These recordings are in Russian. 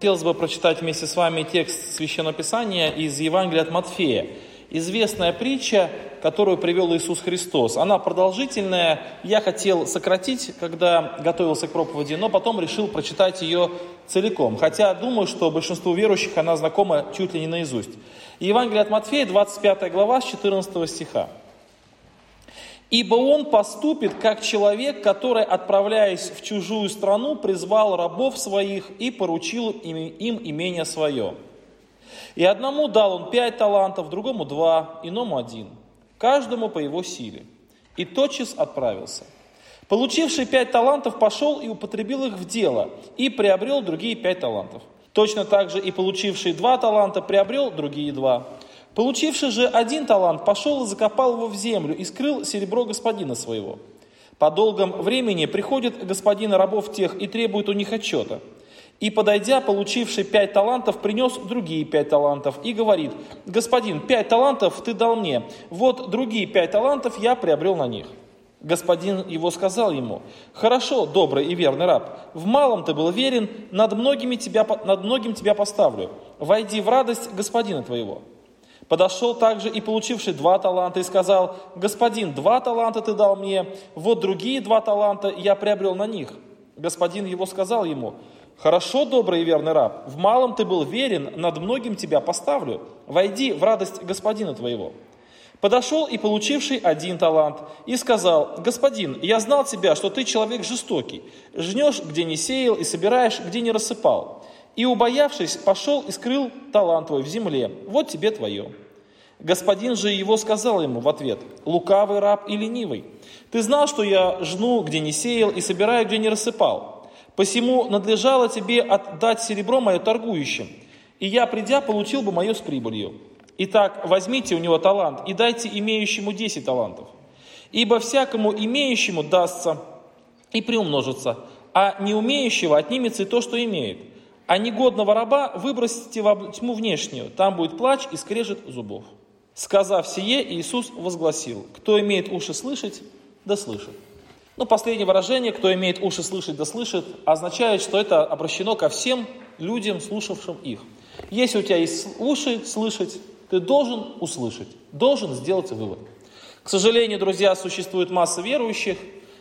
Хотелось бы прочитать вместе с вами текст Священного Писания из Евангелия от Матфея. Известная притча, которую привел Иисус Христос. Она продолжительная. Я хотел сократить, когда готовился к проповеди, но потом решил прочитать ее целиком. Хотя думаю, что большинству верующих она знакома чуть ли не наизусть. Евангелие от Матфея, 25 глава, с 14 стиха. Ибо он поступит, как человек, который, отправляясь в чужую страну, призвал рабов своих и поручил им, им имение свое. И одному дал он пять талантов, другому два, иному один, каждому по его силе. И тотчас отправился. Получивший пять талантов пошел и употребил их в дело, и приобрел другие пять талантов. Точно так же и получивший два таланта приобрел другие два. Получивший же один талант, пошел и закопал его в землю и скрыл серебро господина своего. По долгом времени приходит господин рабов тех и требует у них отчета. И, подойдя, получивший пять талантов, принес другие пять талантов и говорит, «Господин, пять талантов ты дал мне, вот другие пять талантов я приобрел на них». Господин его сказал ему, «Хорошо, добрый и верный раб, в малом ты был верен, над, многими тебя, над многим тебя поставлю. Войди в радость господина твоего». Подошел также и получивший два таланта и сказал, «Господин, два таланта ты дал мне, вот другие два таланта я приобрел на них». Господин его сказал ему, «Хорошо, добрый и верный раб, в малом ты был верен, над многим тебя поставлю. Войди в радость господина твоего». Подошел и получивший один талант и сказал, «Господин, я знал тебя, что ты человек жестокий, жнешь, где не сеял, и собираешь, где не рассыпал. И, убоявшись, пошел и скрыл талант твой в земле. Вот тебе твое. Господин же его сказал ему в ответ, лукавый раб и ленивый, ты знал, что я жну, где не сеял, и собираю, где не рассыпал. Посему надлежало тебе отдать серебро мое торгующим, и я, придя, получил бы мое с прибылью. Итак, возьмите у него талант и дайте имеющему десять талантов. Ибо всякому имеющему дастся и приумножится, а не умеющего отнимется и то, что имеет а негодного раба выбросите в тьму внешнюю, там будет плач и скрежет зубов. Сказав сие, Иисус возгласил, кто имеет уши слышать, да слышит. Ну, последнее выражение, кто имеет уши слышать, да слышит, означает, что это обращено ко всем людям, слушавшим их. Если у тебя есть уши слышать, ты должен услышать, должен сделать вывод. К сожалению, друзья, существует масса верующих,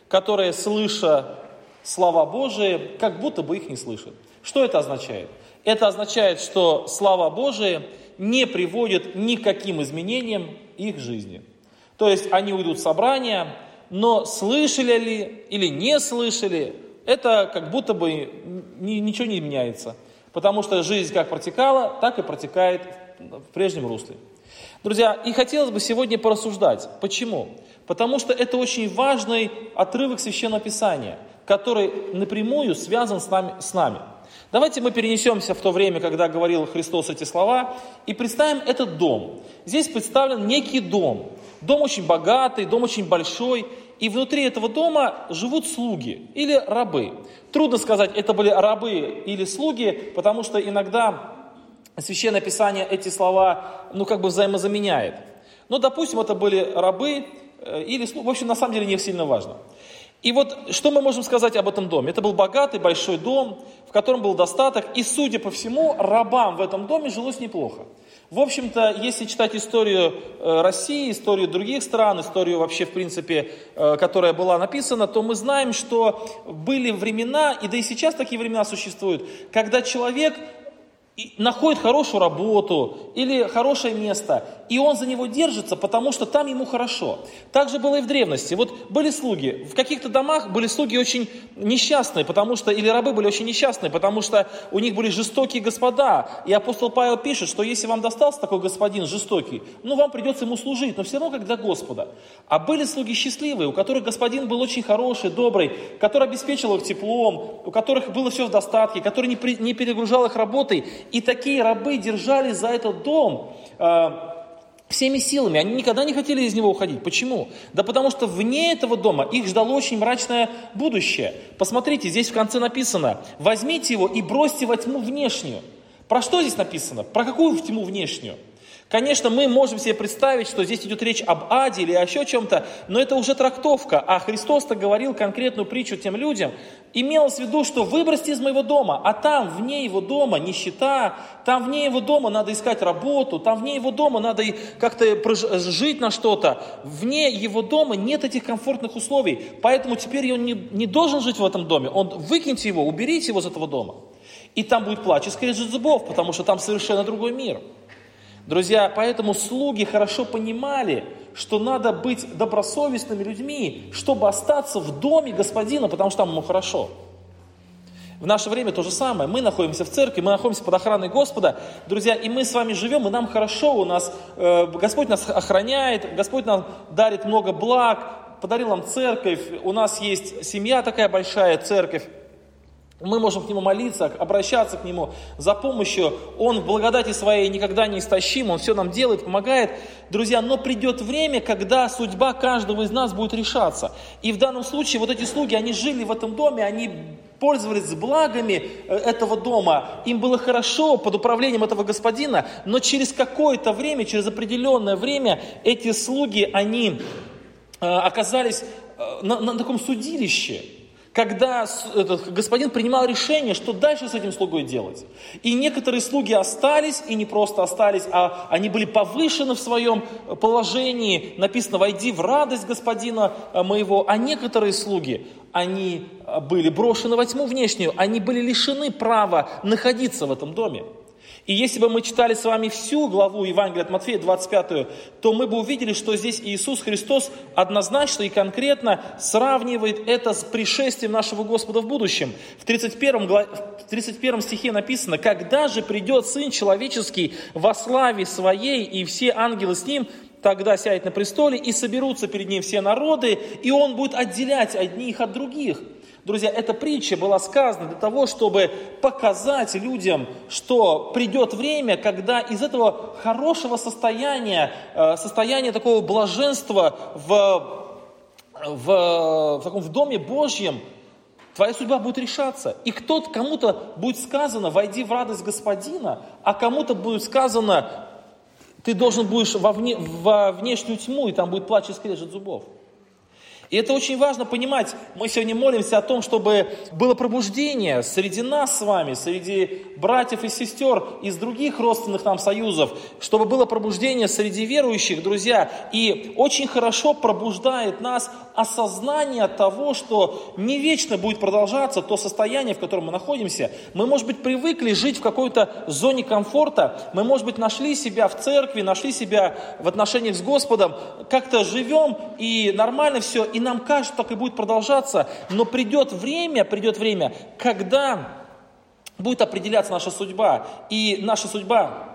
которые, слыша слова Божии, как будто бы их не слышат. Что это означает? Это означает, что слава Божия не приводит ни к каким изменениям их жизни. То есть они уйдут в собрание, но слышали ли или не слышали, это как будто бы ничего не меняется. Потому что жизнь как протекала, так и протекает в прежнем русле. Друзья, и хотелось бы сегодня порассуждать. Почему? Потому что это очень важный отрывок Священного Писания, который напрямую связан с нами. С нами. Давайте мы перенесемся в то время, когда говорил Христос эти слова, и представим этот дом. Здесь представлен некий дом. Дом очень богатый, дом очень большой, и внутри этого дома живут слуги или рабы. Трудно сказать, это были рабы или слуги, потому что иногда Священное Писание эти слова, ну, как бы взаимозаменяет. Но, допустим, это были рабы э, или слуги, в общем, на самом деле не сильно важно. И вот что мы можем сказать об этом доме? Это был богатый, большой дом, в котором был достаток, и, судя по всему, рабам в этом доме жилось неплохо. В общем-то, если читать историю э, России, историю других стран, историю вообще, в принципе, э, которая была написана, то мы знаем, что были времена, и да и сейчас такие времена существуют, когда человек находит хорошую работу или хорошее место, и он за него держится, потому что там ему хорошо. Так же было и в древности. Вот были слуги, в каких-то домах были слуги очень несчастные, потому что, или рабы были очень несчастные, потому что у них были жестокие господа. И апостол Павел пишет, что если вам достался такой господин жестокий, ну вам придется ему служить, но все равно как для Господа. А были слуги счастливые, у которых господин был очень хороший, добрый, который обеспечил их теплом, у которых было все в достатке, который не, при, не перегружал их работой, и такие рабы держали за этот дом э, всеми силами. Они никогда не хотели из него уходить. Почему? Да потому что вне этого дома их ждало очень мрачное будущее. Посмотрите, здесь в конце написано, возьмите его и бросьте во тьму внешнюю. Про что здесь написано? Про какую в тьму внешнюю? Конечно, мы можем себе представить, что здесь идет речь об аде или о чем-то, но это уже трактовка. А Христос-то говорил конкретную притчу тем людям. Имелось в виду, что выбросьте из моего дома, а там, вне его дома, нищета, там вне его дома надо искать работу, там вне его дома надо как-то жить на что-то. Вне его дома нет этих комфортных условий, поэтому теперь он не, не должен жить в этом доме. Он выкиньте его, уберите его из этого дома. И там будет плач и скрежет зубов, потому что там совершенно другой мир. Друзья, поэтому слуги хорошо понимали, что надо быть добросовестными людьми, чтобы остаться в доме господина, потому что там ему хорошо. В наше время то же самое. Мы находимся в церкви, мы находимся под охраной Господа, друзья, и мы с вами живем, и нам хорошо, у нас э, Господь нас охраняет, Господь нам дарит много благ, подарил нам церковь, у нас есть семья такая большая, церковь. Мы можем к Нему молиться, обращаться к Нему за помощью. Он в благодати своей никогда не истощим, Он все нам делает, помогает. Друзья, но придет время, когда судьба каждого из нас будет решаться. И в данном случае вот эти слуги, они жили в этом доме, они пользовались благами э, этого дома, им было хорошо под управлением этого господина, но через какое-то время, через определенное время эти слуги, они э, оказались э, на, на таком судилище – когда этот господин принимал решение, что дальше с этим слугой делать. И некоторые слуги остались, и не просто остались, а они были повышены в своем положении. Написано, войди в радость господина э, моего. А некоторые слуги, они э, были брошены во тьму внешнюю, они были лишены права находиться в этом доме. И если бы мы читали с вами всю главу Евангелия от Матфея, 25, то мы бы увидели, что здесь Иисус Христос однозначно и конкретно сравнивает это с пришествием нашего Господа в будущем. В 31, в 31 стихе написано, «Когда же придет Сын Человеческий во славе Своей, и все ангелы с Ним, тогда сядет на престоле, и соберутся перед Ним все народы, и Он будет отделять одних от других». Друзья, эта притча была сказана для того, чтобы показать людям, что придет время, когда из этого хорошего состояния, э, состояния такого блаженства в, в, в, таком, в Доме Божьем, твоя судьба будет решаться. И кто-то, кому-то будет сказано, войди в радость Господина, а кому-то будет сказано, ты должен будешь во, вне, во внешнюю тьму, и там будет плач и скрежет зубов. И это очень важно понимать. Мы сегодня молимся о том, чтобы было пробуждение среди нас с вами, среди братьев и сестер из других родственных нам союзов, чтобы было пробуждение среди верующих, друзья. И очень хорошо пробуждает нас осознание того, что не вечно будет продолжаться то состояние, в котором мы находимся. Мы, может быть, привыкли жить в какой-то зоне комфорта, мы, может быть, нашли себя в церкви, нашли себя в отношениях с Господом, как-то живем и нормально все, и нам кажется, так и будет продолжаться, но придет время, придет время, когда будет определяться наша судьба, и наша судьба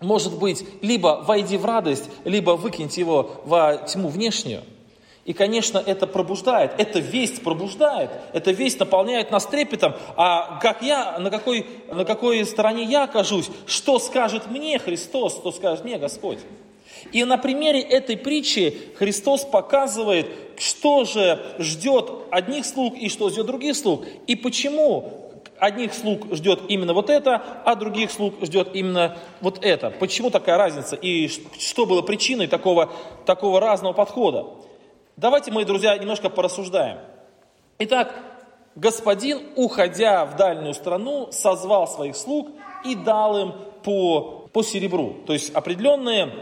может быть либо войди в радость, либо выкиньте его во тьму внешнюю. И, конечно, это пробуждает, эта весть пробуждает, эта весть наполняет нас трепетом. А как я, на какой, на какой стороне я окажусь, что скажет мне Христос, что скажет мне Господь. И на примере этой притчи Христос показывает, что же ждет одних слуг и что ждет других слуг. И почему одних слуг ждет именно вот это, а других слуг ждет именно вот это. Почему такая разница и что было причиной такого, такого разного подхода. Давайте, мои друзья, немножко порассуждаем. Итак, господин, уходя в дальнюю страну, созвал своих слуг и дал им по, по серебру. То есть определенные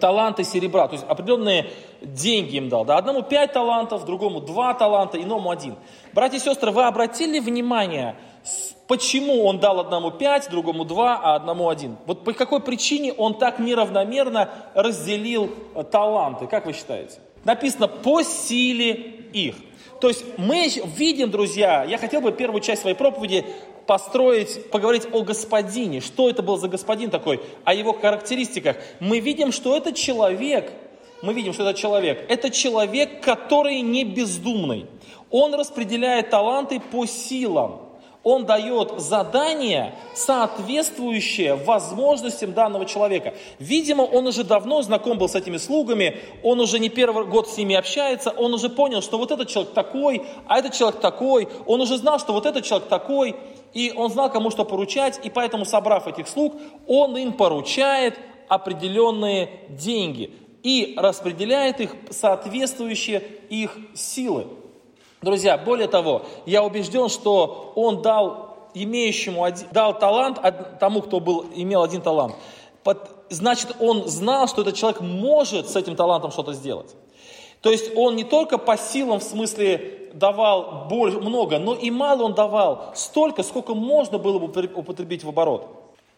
таланты серебра, то есть определенные деньги им дал. Да? Одному пять талантов, другому два таланта, иному один. Братья и сестры, вы обратили внимание, почему он дал одному пять, другому два, а одному один? Вот по какой причине он так неравномерно разделил э, таланты, как вы считаете? написано по силе их. То есть мы видим, друзья, я хотел бы первую часть своей проповеди построить, поговорить о господине. Что это был за господин такой, о его характеристиках. Мы видим, что это человек, мы видим, что это человек. Это человек, который не бездумный. Он распределяет таланты по силам он дает задание, соответствующее возможностям данного человека. Видимо, он уже давно знаком был с этими слугами, он уже не первый год с ними общается, он уже понял, что вот этот человек такой, а этот человек такой, он уже знал, что вот этот человек такой, и он знал, кому что поручать, и поэтому, собрав этих слуг, он им поручает определенные деньги и распределяет их соответствующие их силы. Друзья, более того, я убежден, что Он дал имеющему, один, дал талант тому, кто был, имел один талант. Значит, Он знал, что этот человек может с этим талантом что-то сделать. То есть он не только по силам в смысле давал больше, много, но и мало он давал, столько, сколько можно было бы употребить в оборот.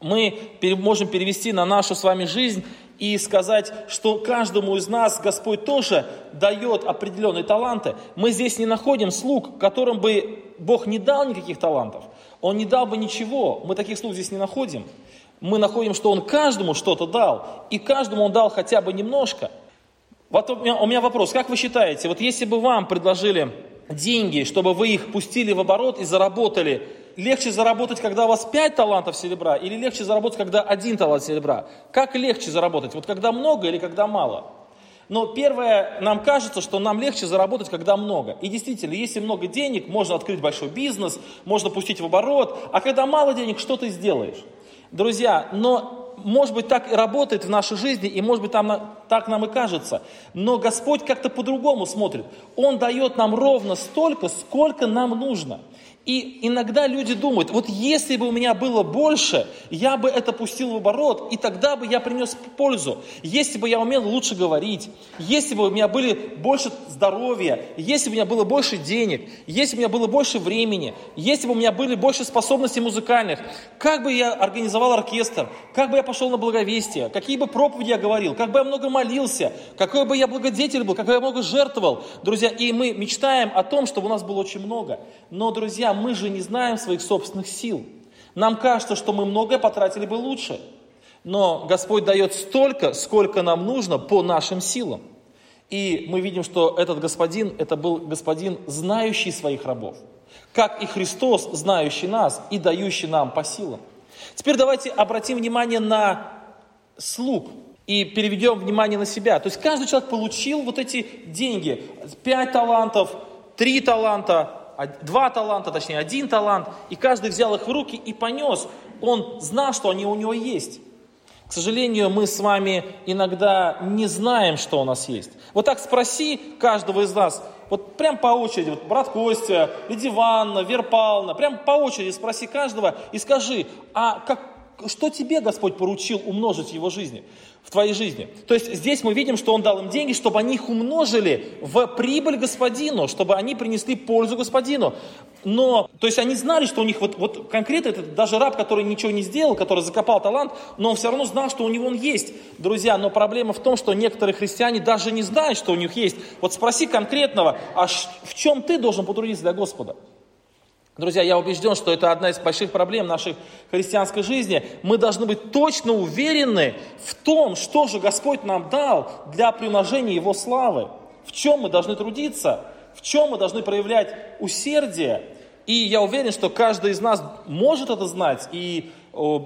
Мы можем перевести на нашу с вами жизнь и сказать, что каждому из нас Господь тоже дает определенные таланты. Мы здесь не находим слуг, которым бы Бог не дал никаких талантов. Он не дал бы ничего. Мы таких слуг здесь не находим. Мы находим, что Он каждому что-то дал. И каждому Он дал хотя бы немножко. Вот у меня, у меня вопрос. Как вы считаете, вот если бы вам предложили деньги, чтобы вы их пустили в оборот и заработали легче заработать, когда у вас 5 талантов серебра, или легче заработать, когда один талант серебра? Как легче заработать? Вот когда много или когда мало? Но первое, нам кажется, что нам легче заработать, когда много. И действительно, если много денег, можно открыть большой бизнес, можно пустить в оборот, а когда мало денег, что ты сделаешь? Друзья, но может быть так и работает в нашей жизни, и может быть там, так нам и кажется. Но Господь как-то по-другому смотрит. Он дает нам ровно столько, сколько нам нужно. И иногда люди думают, вот если бы у меня было больше, я бы это пустил в оборот, и тогда бы я принес пользу. Если бы я умел лучше говорить, если бы у меня были больше здоровья, если бы у меня было больше денег, если бы у меня было больше времени, если бы у меня были больше способностей музыкальных, как бы я организовал оркестр, как бы я пошел на благовестие, какие бы проповеди я говорил, как бы я много молился, какой бы я благодетель был, какой я много жертвовал. Друзья, и мы мечтаем о том, чтобы у нас было очень много. Но, друзья, мы же не знаем своих собственных сил. Нам кажется, что мы многое потратили бы лучше. Но Господь дает столько, сколько нам нужно по нашим силам. И мы видим, что этот господин, это был господин, знающий своих рабов. Как и Христос, знающий нас и дающий нам по силам. Теперь давайте обратим внимание на слуг и переведем внимание на себя. То есть каждый человек получил вот эти деньги. Пять талантов, три таланта, два таланта, точнее один талант, и каждый взял их в руки и понес. Он знал, что они у него есть. К сожалению, мы с вами иногда не знаем, что у нас есть. Вот так спроси каждого из нас, вот прям по очереди, вот брат Костя, Лидия Ивановна, Вера Павловна, прям по очереди спроси каждого и скажи, а как, что тебе Господь поручил умножить в его жизни? в твоей жизни. То есть здесь мы видим, что Он дал им деньги, чтобы они их умножили в прибыль Господину, чтобы они принесли пользу Господину. Но, то есть они знали, что у них вот, вот конкретно это даже раб, который ничего не сделал, который закопал талант, но он все равно знал, что у него он есть. Друзья, но проблема в том, что некоторые христиане даже не знают, что у них есть. Вот спроси конкретного, а в чем ты должен потрудиться для Господа? Друзья, я убежден, что это одна из больших проблем нашей христианской жизни. Мы должны быть точно уверены в том, что же Господь нам дал для приумножения Его славы. В чем мы должны трудиться, в чем мы должны проявлять усердие. И я уверен, что каждый из нас может это знать и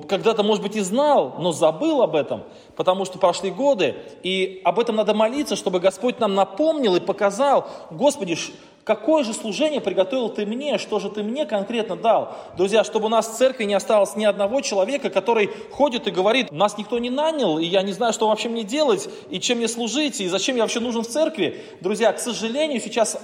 когда-то, может быть, и знал, но забыл об этом, потому что прошли годы, и об этом надо молиться, чтобы Господь нам напомнил и показал, Господи, Какое же служение приготовил ты мне? Что же ты мне конкретно дал? Друзья, чтобы у нас в церкви не осталось ни одного человека, который ходит и говорит, нас никто не нанял, и я не знаю, что вообще мне делать, и чем мне служить, и зачем я вообще нужен в церкви. Друзья, к сожалению, сейчас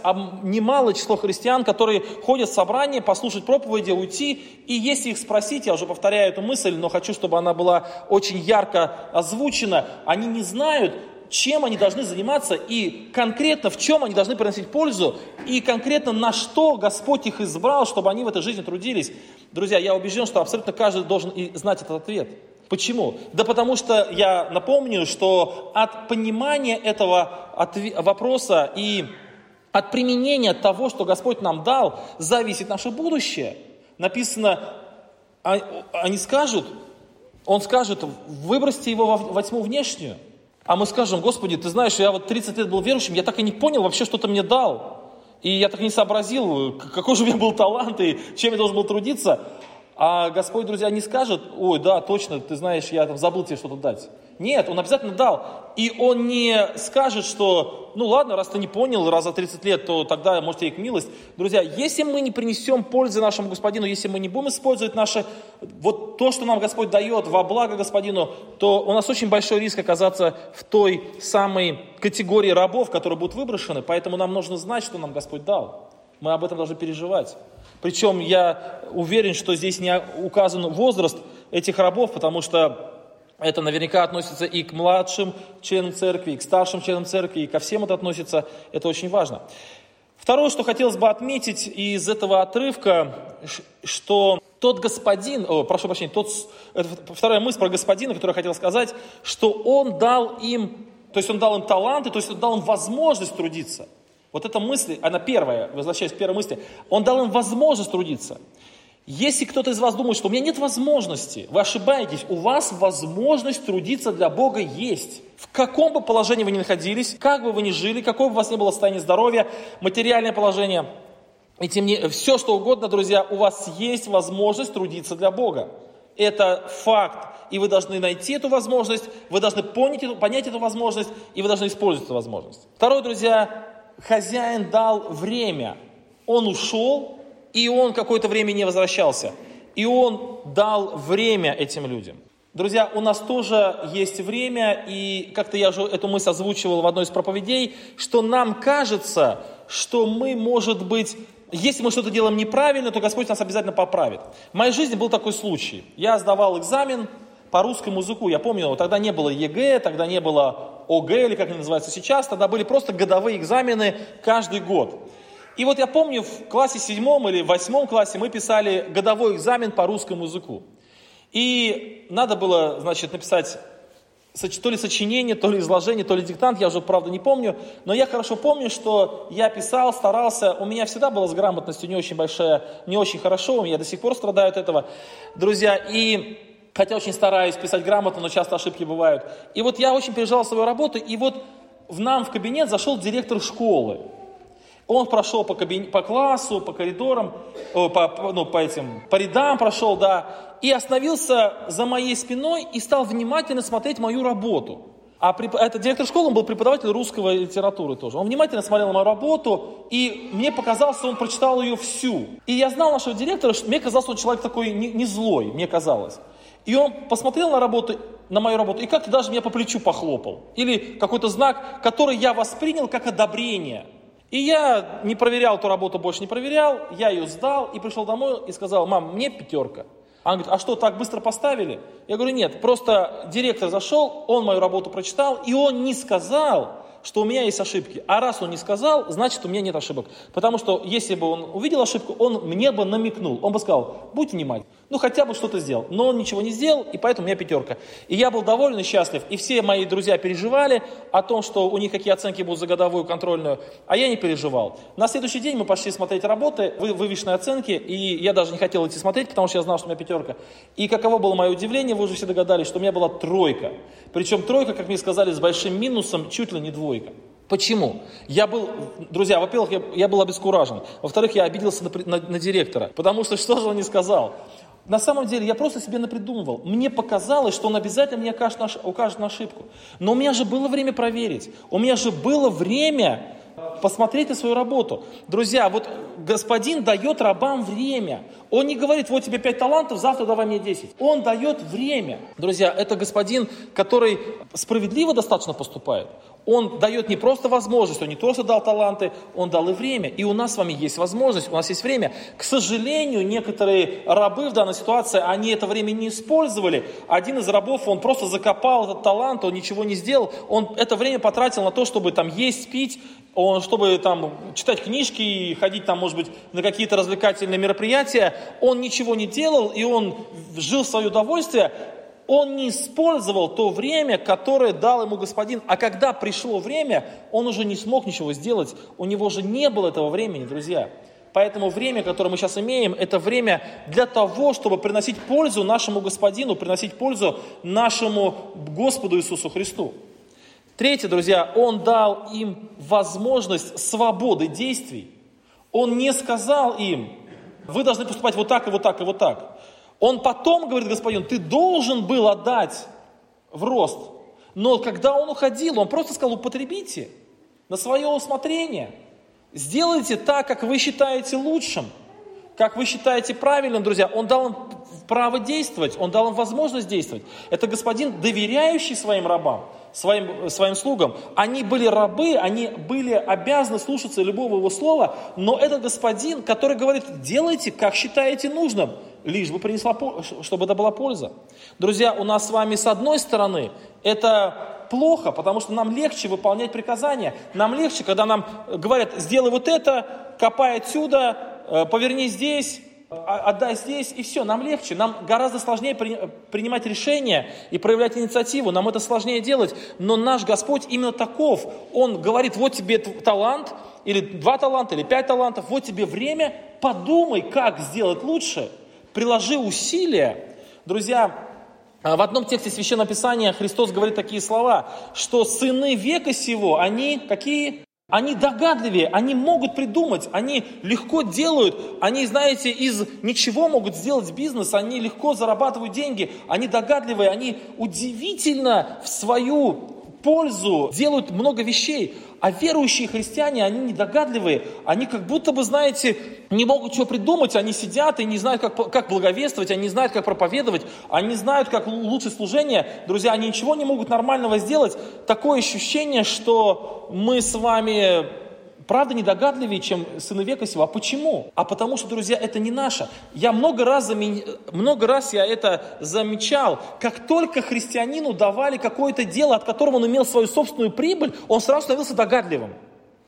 немало число христиан, которые ходят в собрание, послушать проповеди, уйти, и если их спросить, я уже повторяю эту мысль, но хочу, чтобы она была очень ярко озвучена, они не знают, чем они должны заниматься и конкретно в чем они должны приносить пользу и конкретно на что Господь их избрал, чтобы они в этой жизни трудились. Друзья, я убежден, что абсолютно каждый должен и знать этот ответ. Почему? Да потому что я напомню, что от понимания этого вопроса и от применения того, что Господь нам дал, зависит наше будущее. Написано, а, они скажут, он скажет, выбросьте его во тьму внешнюю. А мы скажем, Господи, ты знаешь, я вот 30 лет был верующим, я так и не понял вообще, что ты мне дал. И я так и не сообразил, какой же у меня был талант и чем я должен был трудиться. А Господь, друзья, не скажет, ой, да, точно, ты знаешь, я там забыл тебе что-то дать. Нет, он обязательно дал. И он не скажет, что, ну ладно, раз ты не понял, раз за 30 лет, то тогда, может, и к милость. Друзья, если мы не принесем пользы нашему Господину, если мы не будем использовать наше, вот то, что нам Господь дает во благо Господину, то у нас очень большой риск оказаться в той самой категории рабов, которые будут выброшены. Поэтому нам нужно знать, что нам Господь дал. Мы об этом должны переживать. Причем я уверен, что здесь не указан возраст этих рабов, потому что это наверняка относится и к младшим членам церкви, и к старшим членам церкви, и ко всем это относится. Это очень важно. Второе, что хотелось бы отметить из этого отрывка, что тот господин, о, прошу прощения, тот, вторая мысль про господина, которую я хотел сказать, что он дал им, то есть он дал им таланты, то есть он дал им возможность трудиться. Вот эта мысль, она первая, возвращаясь к первой мысли, он дал им возможность трудиться. Если кто-то из вас думает, что у меня нет возможности, вы ошибаетесь, у вас возможность трудиться для Бога есть. В каком бы положении вы ни находились, как бы вы ни жили, какое бы у вас ни было состояние здоровья, материальное положение, и тем не все что угодно, друзья, у вас есть возможность трудиться для Бога. Это факт, и вы должны найти эту возможность, вы должны понять эту, понять эту возможность, и вы должны использовать эту возможность. Второе, друзья, хозяин дал время. Он ушел, и он какое-то время не возвращался. И он дал время этим людям. Друзья, у нас тоже есть время, и как-то я уже эту мысль озвучивал в одной из проповедей, что нам кажется, что мы, может быть, если мы что-то делаем неправильно, то Господь нас обязательно поправит. В моей жизни был такой случай. Я сдавал экзамен по русскому языку. Я помню, тогда не было ЕГЭ, тогда не было ОГЭ, или как они называются сейчас. Тогда были просто годовые экзамены каждый год. И вот я помню, в классе седьмом или восьмом классе мы писали годовой экзамен по русскому языку. И надо было, значит, написать то ли сочинение, то ли изложение, то ли диктант, я уже, правда, не помню. Но я хорошо помню, что я писал, старался. У меня всегда было с грамотностью не очень большая, не очень хорошо. Я до сих пор страдаю от этого, друзья. И хотя очень стараюсь писать грамотно, но часто ошибки бывают. И вот я очень переживал свою работу, и вот в нам в кабинет зашел директор школы. Он прошел по, кабин... по классу, по коридорам, по, ну, по этим, по рядам прошел, да, и остановился за моей спиной и стал внимательно смотреть мою работу. А при... этот директор школы, он был преподаватель русского литературы тоже. Он внимательно смотрел мою работу, и мне показалось, он прочитал ее всю. И я знал нашего директора, что мне казалось, он человек такой не, не злой, мне казалось. И он посмотрел на работу, на мою работу, и как-то даже меня по плечу похлопал. Или какой-то знак, который я воспринял как одобрение – и я не проверял эту работу, больше не проверял, я ее сдал и пришел домой и сказал, мам, мне пятерка. Она говорит, а что, так быстро поставили? Я говорю, нет, просто директор зашел, он мою работу прочитал, и он не сказал, что у меня есть ошибки. А раз он не сказал, значит у меня нет ошибок. Потому что если бы он увидел ошибку, он мне бы намекнул. Он бы сказал, будь внимательным. Ну хотя бы что-то сделал. Но он ничего не сделал, и поэтому у меня пятерка. И я был доволен и счастлив. И все мои друзья переживали о том, что у них какие оценки будут за годовую контрольную, а я не переживал. На следующий день мы пошли смотреть работы, вы, вывешенные оценки, и я даже не хотел идти смотреть, потому что я знал, что у меня пятерка. И каково было мое удивление, вы уже все догадались, что у меня была тройка. Причем тройка, как мне сказали, с большим минусом, чуть ли не двойка. Почему? Я был, друзья, во-первых, я, я был обескуражен. Во-вторых, я обиделся на, на, на директора. Потому что что же он не сказал? На самом деле, я просто себе напридумывал. Мне показалось, что он обязательно мне укажет на, укажет на ошибку. Но у меня же было время проверить. У меня же было время посмотреть на свою работу. Друзья, вот господин дает рабам время. Он не говорит, вот тебе пять талантов, завтра давай мне десять. Он дает время. Друзья, это господин, который справедливо достаточно поступает. Он дает не просто возможность, он не просто дал таланты, он дал и время. И у нас с вами есть возможность, у нас есть время. К сожалению, некоторые рабы в данной ситуации, они это время не использовали. Один из рабов, он просто закопал этот талант, он ничего не сделал. Он это время потратил на то, чтобы там есть, пить, он, чтобы там читать книжки и ходить там, может быть, на какие-то развлекательные мероприятия. Он ничего не делал, и он жил в свое удовольствие он не использовал то время, которое дал ему господин. А когда пришло время, он уже не смог ничего сделать. У него же не было этого времени, друзья. Поэтому время, которое мы сейчас имеем, это время для того, чтобы приносить пользу нашему Господину, приносить пользу нашему Господу Иисусу Христу. Третье, друзья, Он дал им возможность свободы действий. Он не сказал им, вы должны поступать вот так и вот так и вот так. Он потом говорит, господин, ты должен был отдать в рост. Но когда он уходил, он просто сказал, употребите на свое усмотрение. Сделайте так, как вы считаете лучшим, как вы считаете правильным, друзья. Он дал им право действовать, он дал им возможность действовать. Это господин, доверяющий своим рабам, своим, своим слугам. Они были рабы, они были обязаны слушаться любого его слова, но это господин, который говорит, делайте, как считаете нужным, лишь бы принесла, чтобы это была польза. Друзья, у нас с вами с одной стороны это плохо, потому что нам легче выполнять приказания. Нам легче, когда нам говорят, сделай вот это, копай отсюда, э, поверни здесь, а, отдай здесь, и все, нам легче. Нам гораздо сложнее при, принимать решения и проявлять инициативу. Нам это сложнее делать. Но наш Господь именно таков. Он говорит, вот тебе талант, или два таланта, или пять талантов, вот тебе время, подумай, как сделать лучше, приложи усилия. Друзья, а в одном тексте Священного Писания Христос говорит такие слова, что сыны века сего, они какие? Они догадливее, они могут придумать, они легко делают, они, знаете, из ничего могут сделать бизнес, они легко зарабатывают деньги, они догадливые, они удивительно в свою пользу делают много вещей. А верующие христиане, они недогадливые, они как будто бы, знаете, не могут чего придумать, они сидят и не знают, как, как благовествовать, они не знают, как проповедовать, они знают, как улучшить служение. Друзья, они ничего не могут нормального сделать. Такое ощущение, что мы с вами правда недогадливее, чем сыны века сего. А почему? А потому что, друзья, это не наше. Я много раз, много раз я это замечал. Как только христианину давали какое-то дело, от которого он имел свою собственную прибыль, он сразу становился догадливым.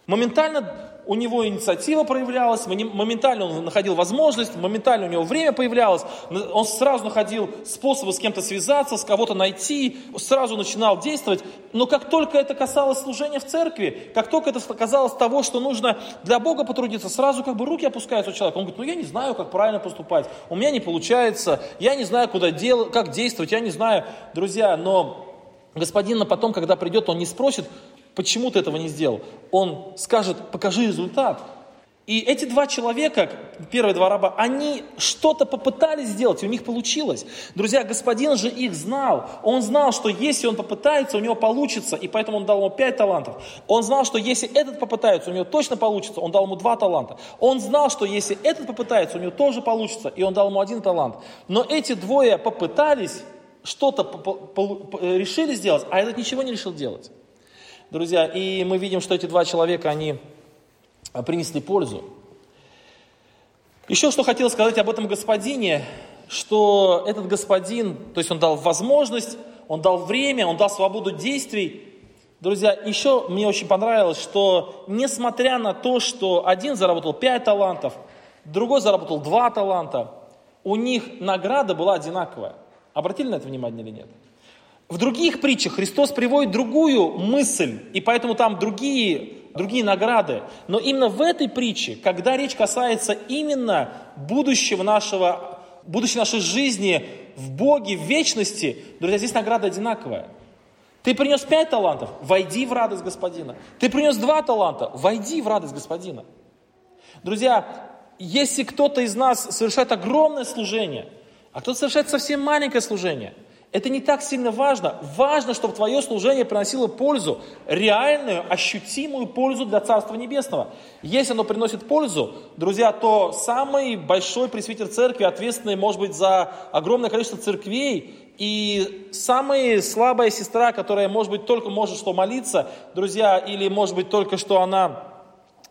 Моментально у него инициатива проявлялась, моментально он находил возможность, моментально у него время появлялось, он сразу находил способы с кем-то связаться, с кого-то найти, сразу начинал действовать. Но как только это касалось служения в церкви, как только это казалось того, что нужно для Бога потрудиться, сразу как бы руки опускаются у человека. Он говорит, ну я не знаю, как правильно поступать, у меня не получается, я не знаю, куда дел, как действовать, я не знаю. Друзья, но Господин потом, когда придет, он не спросит, Почему ты этого не сделал? Он скажет, покажи результат. И эти два человека, первые два раба, они что-то попытались сделать, и у них получилось. Друзья, господин же их знал. Он знал, что если он попытается, у него получится, и поэтому он дал ему пять талантов. Он знал, что если этот попытается, у него точно получится, он дал ему два таланта. Он знал, что если этот попытается, у него тоже получится, и он дал ему один талант. Но эти двое попытались, что-то решили сделать, а этот ничего не решил делать. Друзья, и мы видим, что эти два человека, они а, принесли пользу. Еще что хотел сказать об этом господине, что этот господин, то есть он дал возможность, он дал время, он дал свободу действий. Друзья, еще мне очень понравилось, что несмотря на то, что один заработал пять талантов, другой заработал два таланта, у них награда была одинаковая. Обратили на это внимание или нет? В других притчах Христос приводит другую мысль, и поэтому там другие, другие награды. Но именно в этой притче, когда речь касается именно будущего нашего, будущей нашей жизни в Боге, в вечности, друзья, здесь награда одинаковая. Ты принес пять талантов, войди в радость Господина. Ты принес два таланта, войди в радость Господина. Друзья, если кто-то из нас совершает огромное служение, а кто-то совершает совсем маленькое служение – это не так сильно важно. Важно, чтобы твое служение приносило пользу, реальную, ощутимую пользу для Царства Небесного. Если оно приносит пользу, друзья, то самый большой пресвитер церкви, ответственный, может быть, за огромное количество церквей, и самая слабая сестра, которая, может быть, только может что молиться, друзья, или, может быть, только что она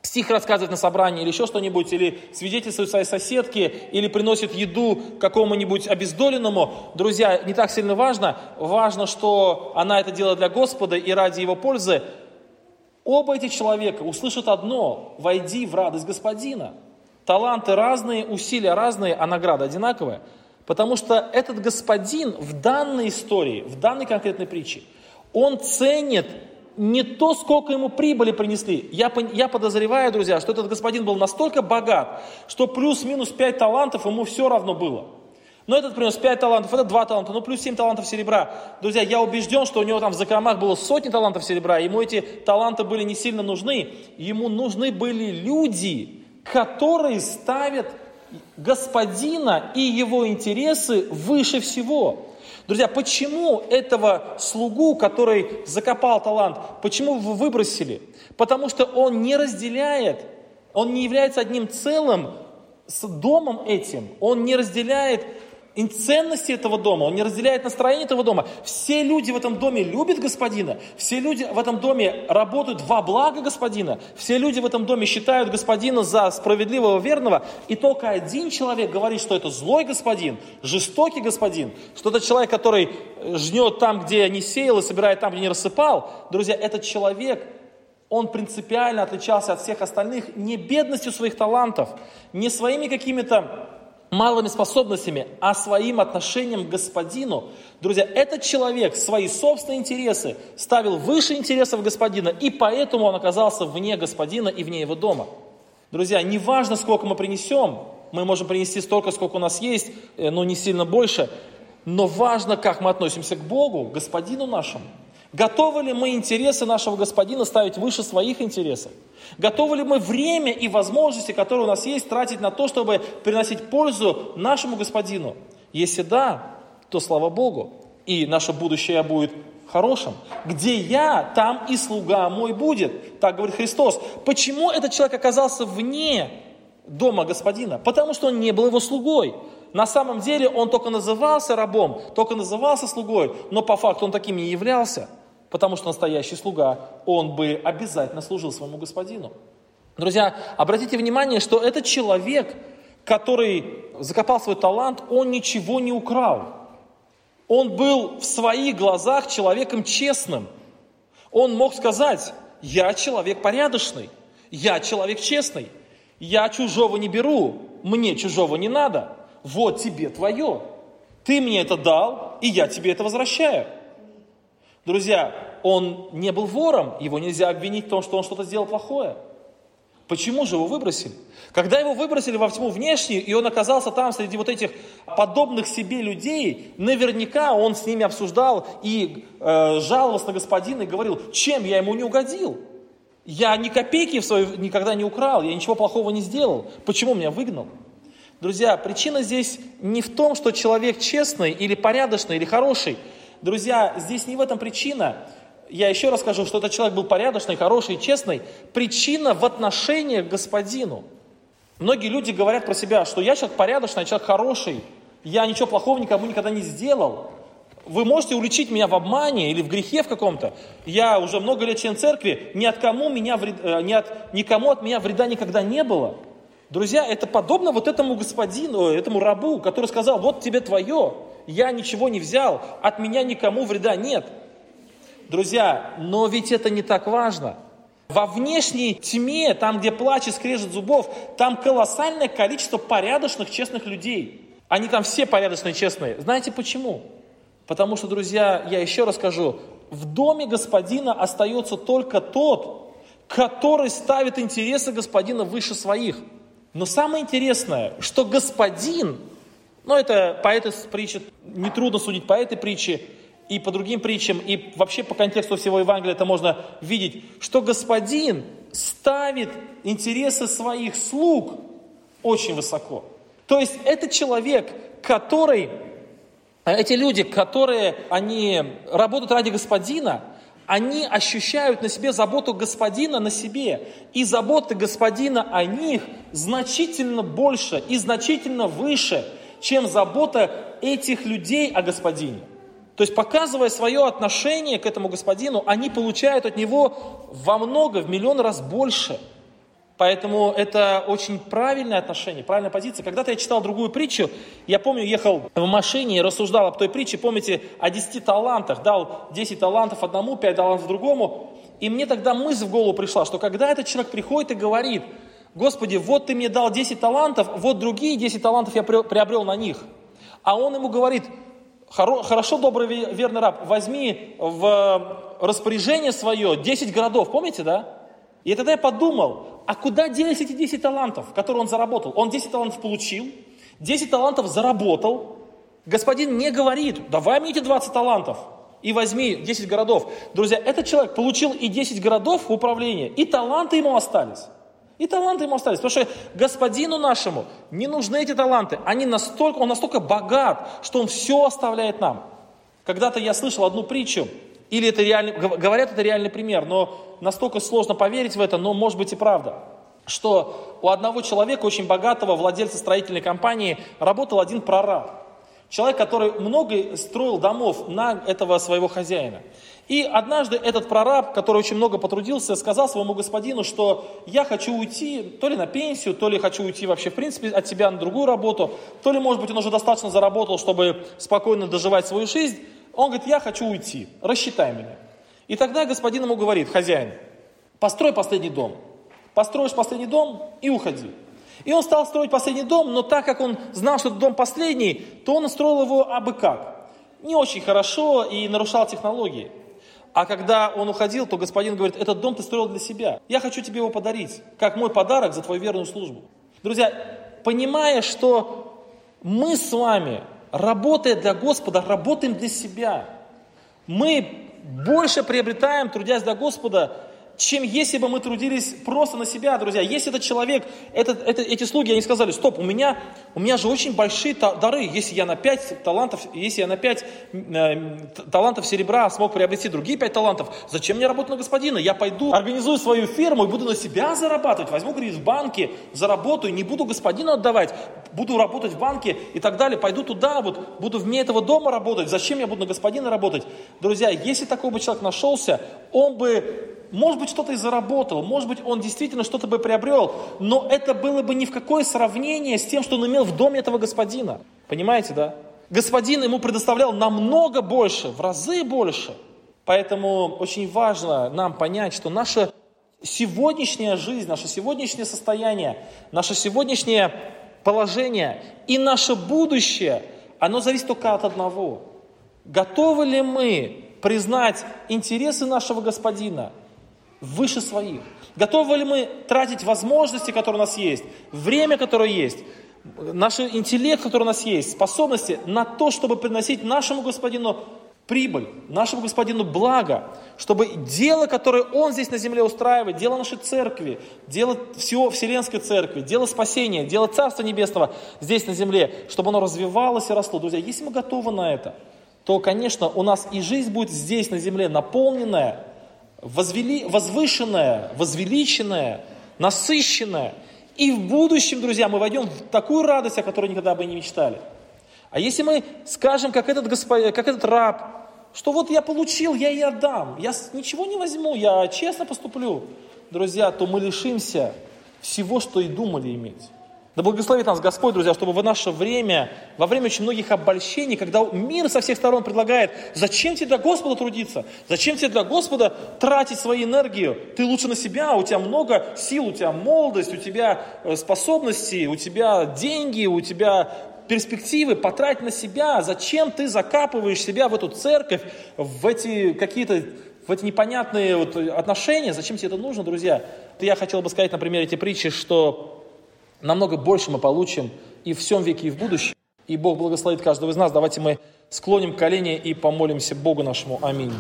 стих рассказывает на собрании или еще что-нибудь, или свидетельствует своей соседке, или приносит еду какому-нибудь обездоленному, друзья, не так сильно важно. Важно, что она это делает для Господа и ради Его пользы. Оба эти человека услышат одно – «Войди в радость Господина». Таланты разные, усилия разные, а награда одинаковая. Потому что этот господин в данной истории, в данной конкретной притче, он ценит не то, сколько ему прибыли принесли. Я, я подозреваю, друзья, что этот господин был настолько богат, что плюс-минус 5 талантов ему все равно было. Но этот принес 5 талантов, этот 2 таланта, ну плюс 7 талантов серебра. Друзья, я убежден, что у него там в закромах было сотни талантов серебра, ему эти таланты были не сильно нужны. Ему нужны были люди, которые ставят господина и его интересы выше всего. Друзья, почему этого слугу, который закопал талант, почему вы выбросили? Потому что он не разделяет, он не является одним целым с домом этим, он не разделяет ценности этого дома, он не разделяет настроение этого дома. Все люди в этом доме любят господина, все люди в этом доме работают во благо господина, все люди в этом доме считают господина за справедливого, верного, и только один человек говорит, что это злой господин, жестокий господин, что это человек, который жнет там, где не сеял и собирает там, где не рассыпал. Друзья, этот человек, он принципиально отличался от всех остальных не бедностью своих талантов, не своими какими-то малыми способностями, а своим отношением к господину. Друзья, этот человек свои собственные интересы ставил выше интересов господина, и поэтому он оказался вне господина и вне его дома. Друзья, неважно, сколько мы принесем, мы можем принести столько, сколько у нас есть, э, но не сильно больше, но важно, как мы относимся к Богу, к господину нашему. Готовы ли мы интересы нашего господина ставить выше своих интересов? Готовы ли мы время и возможности, которые у нас есть, тратить на то, чтобы приносить пользу нашему господину? Если да, то слава Богу. И наше будущее будет хорошим. Где я, там и слуга мой будет. Так говорит Христос. Почему этот человек оказался вне дома господина? Потому что он не был его слугой. На самом деле он только назывался рабом, только назывался слугой, но по факту он таким не являлся. Потому что настоящий слуга, он бы обязательно служил своему господину. Друзья, обратите внимание, что этот человек, который закопал свой талант, он ничего не украл. Он был в своих глазах человеком честным. Он мог сказать, я человек порядочный, я человек честный, я чужого не беру, мне чужого не надо, вот тебе твое. Ты мне это дал, и я тебе это возвращаю. Друзья, он не был вором, его нельзя обвинить в том, что он что-то сделал плохое. Почему же его выбросили? Когда его выбросили во тьму внешнюю, и он оказался там среди вот этих подобных себе людей, наверняка он с ними обсуждал и э, жаловался на господина и говорил, чем я ему не угодил? Я ни копейки в свою никогда не украл, я ничего плохого не сделал. Почему меня выгнал? Друзья, причина здесь не в том, что человек честный или порядочный или хороший – Друзья, здесь не в этом причина. Я еще раз скажу, что этот человек был порядочный, хороший, честный. Причина в отношении к господину. Многие люди говорят про себя, что я человек порядочный, человек хороший, я ничего плохого никому никогда не сделал. Вы можете уличить меня в обмане или в грехе в каком-то. Я уже много лет член церкви, ни от кому меня вред, э, ни от, никому от меня вреда никогда не было. Друзья, это подобно вот этому господину, этому рабу, который сказал, вот тебе твое я ничего не взял, от меня никому вреда нет. Друзья, но ведь это не так важно. Во внешней тьме, там, где плач и скрежет зубов, там колоссальное количество порядочных, честных людей. Они там все порядочные, честные. Знаете почему? Потому что, друзья, я еще раз скажу, в доме господина остается только тот, который ставит интересы господина выше своих. Но самое интересное, что господин но это по этой притче, нетрудно судить по этой притче, и по другим притчам, и вообще по контексту всего Евангелия это можно видеть, что Господин ставит интересы своих слуг очень высоко. То есть это человек, который, эти люди, которые, они работают ради Господина, они ощущают на себе заботу Господина на себе. И заботы Господина о них значительно больше и значительно выше, чем забота этих людей о господине. То есть, показывая свое отношение к этому господину, они получают от него во много, в миллион раз больше. Поэтому это очень правильное отношение, правильная позиция. Когда-то я читал другую притчу, я помню, ехал в машине и рассуждал об той притче, помните, о 10 талантах, дал 10 талантов одному, 5 талантов другому. И мне тогда мысль в голову пришла, что когда этот человек приходит и говорит, Господи, вот ты мне дал 10 талантов, вот другие 10 талантов я приобрел на них. А он ему говорит, хорошо, добрый, верный раб, возьми в распоряжение свое 10 городов, помните, да? И тогда я подумал, а куда делись эти 10 талантов, которые он заработал? Он 10 талантов получил, 10 талантов заработал. Господин не говорит, давай мне эти 20 талантов и возьми 10 городов. Друзья, этот человек получил и 10 городов в управлении, и таланты ему остались. И таланты ему остались. Потому что господину нашему не нужны эти таланты. Они настолько, он настолько богат, что он все оставляет нам. Когда-то я слышал одну притчу, или это реальный, говорят, это реальный пример, но настолько сложно поверить в это, но может быть и правда, что у одного человека, очень богатого, владельца строительной компании, работал один прораб. Человек, который много строил домов на этого своего хозяина. И однажды этот прораб, который очень много потрудился, сказал своему господину, что я хочу уйти то ли на пенсию, то ли хочу уйти вообще в принципе от тебя на другую работу, то ли, может быть, он уже достаточно заработал, чтобы спокойно доживать свою жизнь. Он говорит, я хочу уйти, рассчитай меня. И тогда господин ему говорит, хозяин, построй последний дом. Построишь последний дом и уходи. И он стал строить последний дом, но так как он знал, что это дом последний, то он строил его абы как. Не очень хорошо и нарушал технологии. А когда он уходил, то господин говорит, этот дом ты строил для себя. Я хочу тебе его подарить, как мой подарок за твою верную службу. Друзья, понимая, что мы с вами, работая для Господа, работаем для себя. Мы больше приобретаем, трудясь для Господа, чем если бы мы трудились просто на себя, друзья. Если этот человек, этот, это, эти слуги, они сказали, стоп, у меня, у меня же очень большие дары, если я на 5 талантов, если я на 5 э, талантов серебра смог приобрести другие 5 талантов, зачем мне работать на господина? Я пойду, организую свою фирму и буду на себя зарабатывать, возьму кредит в банке, заработаю, не буду господину отдавать, буду работать в банке и так далее, пойду туда, вот, буду вне этого дома работать, зачем я буду на господина работать? Друзья, если такой бы человек нашелся, он бы может быть, что-то и заработал, может быть, он действительно что-то бы приобрел, но это было бы ни в какое сравнение с тем, что он имел в доме этого господина. Понимаете, да? Господин ему предоставлял намного больше, в разы больше. Поэтому очень важно нам понять, что наша сегодняшняя жизнь, наше сегодняшнее состояние, наше сегодняшнее положение и наше будущее, оно зависит только от одного. Готовы ли мы признать интересы нашего Господина – выше своих? Готовы ли мы тратить возможности, которые у нас есть, время, которое есть, наш интеллект, который у нас есть, способности на то, чтобы приносить нашему Господину прибыль, нашему Господину благо, чтобы дело, которое Он здесь на земле устраивает, дело нашей церкви, дело всего Вселенской церкви, дело спасения, дело Царства Небесного здесь на земле, чтобы оно развивалось и росло. Друзья, если мы готовы на это, то, конечно, у нас и жизнь будет здесь на земле наполненная возвели, возвышенное, возвеличенное, насыщенное. И в будущем, друзья, мы войдем в такую радость, о которой никогда бы не мечтали. А если мы скажем, как этот, господ... как этот раб, что вот я получил, я и отдам, я ничего не возьму, я честно поступлю, друзья, то мы лишимся всего, что и думали иметь. Да благословит нас Господь, друзья, чтобы в наше время, во время очень многих обольщений, когда мир со всех сторон предлагает, зачем тебе для Господа трудиться? Зачем тебе для Господа тратить свою энергию? Ты лучше на себя, у тебя много сил, у тебя молодость, у тебя э, способности, у тебя деньги, у тебя перспективы, потрать на себя. Зачем ты закапываешь себя в эту церковь, в эти какие-то в эти непонятные вот отношения, зачем тебе это нужно, друзья? Я хотел бы сказать на примере эти притчи, что намного больше мы получим и в всем веке, и в будущем. И Бог благословит каждого из нас. Давайте мы склоним колени и помолимся Богу нашему. Аминь.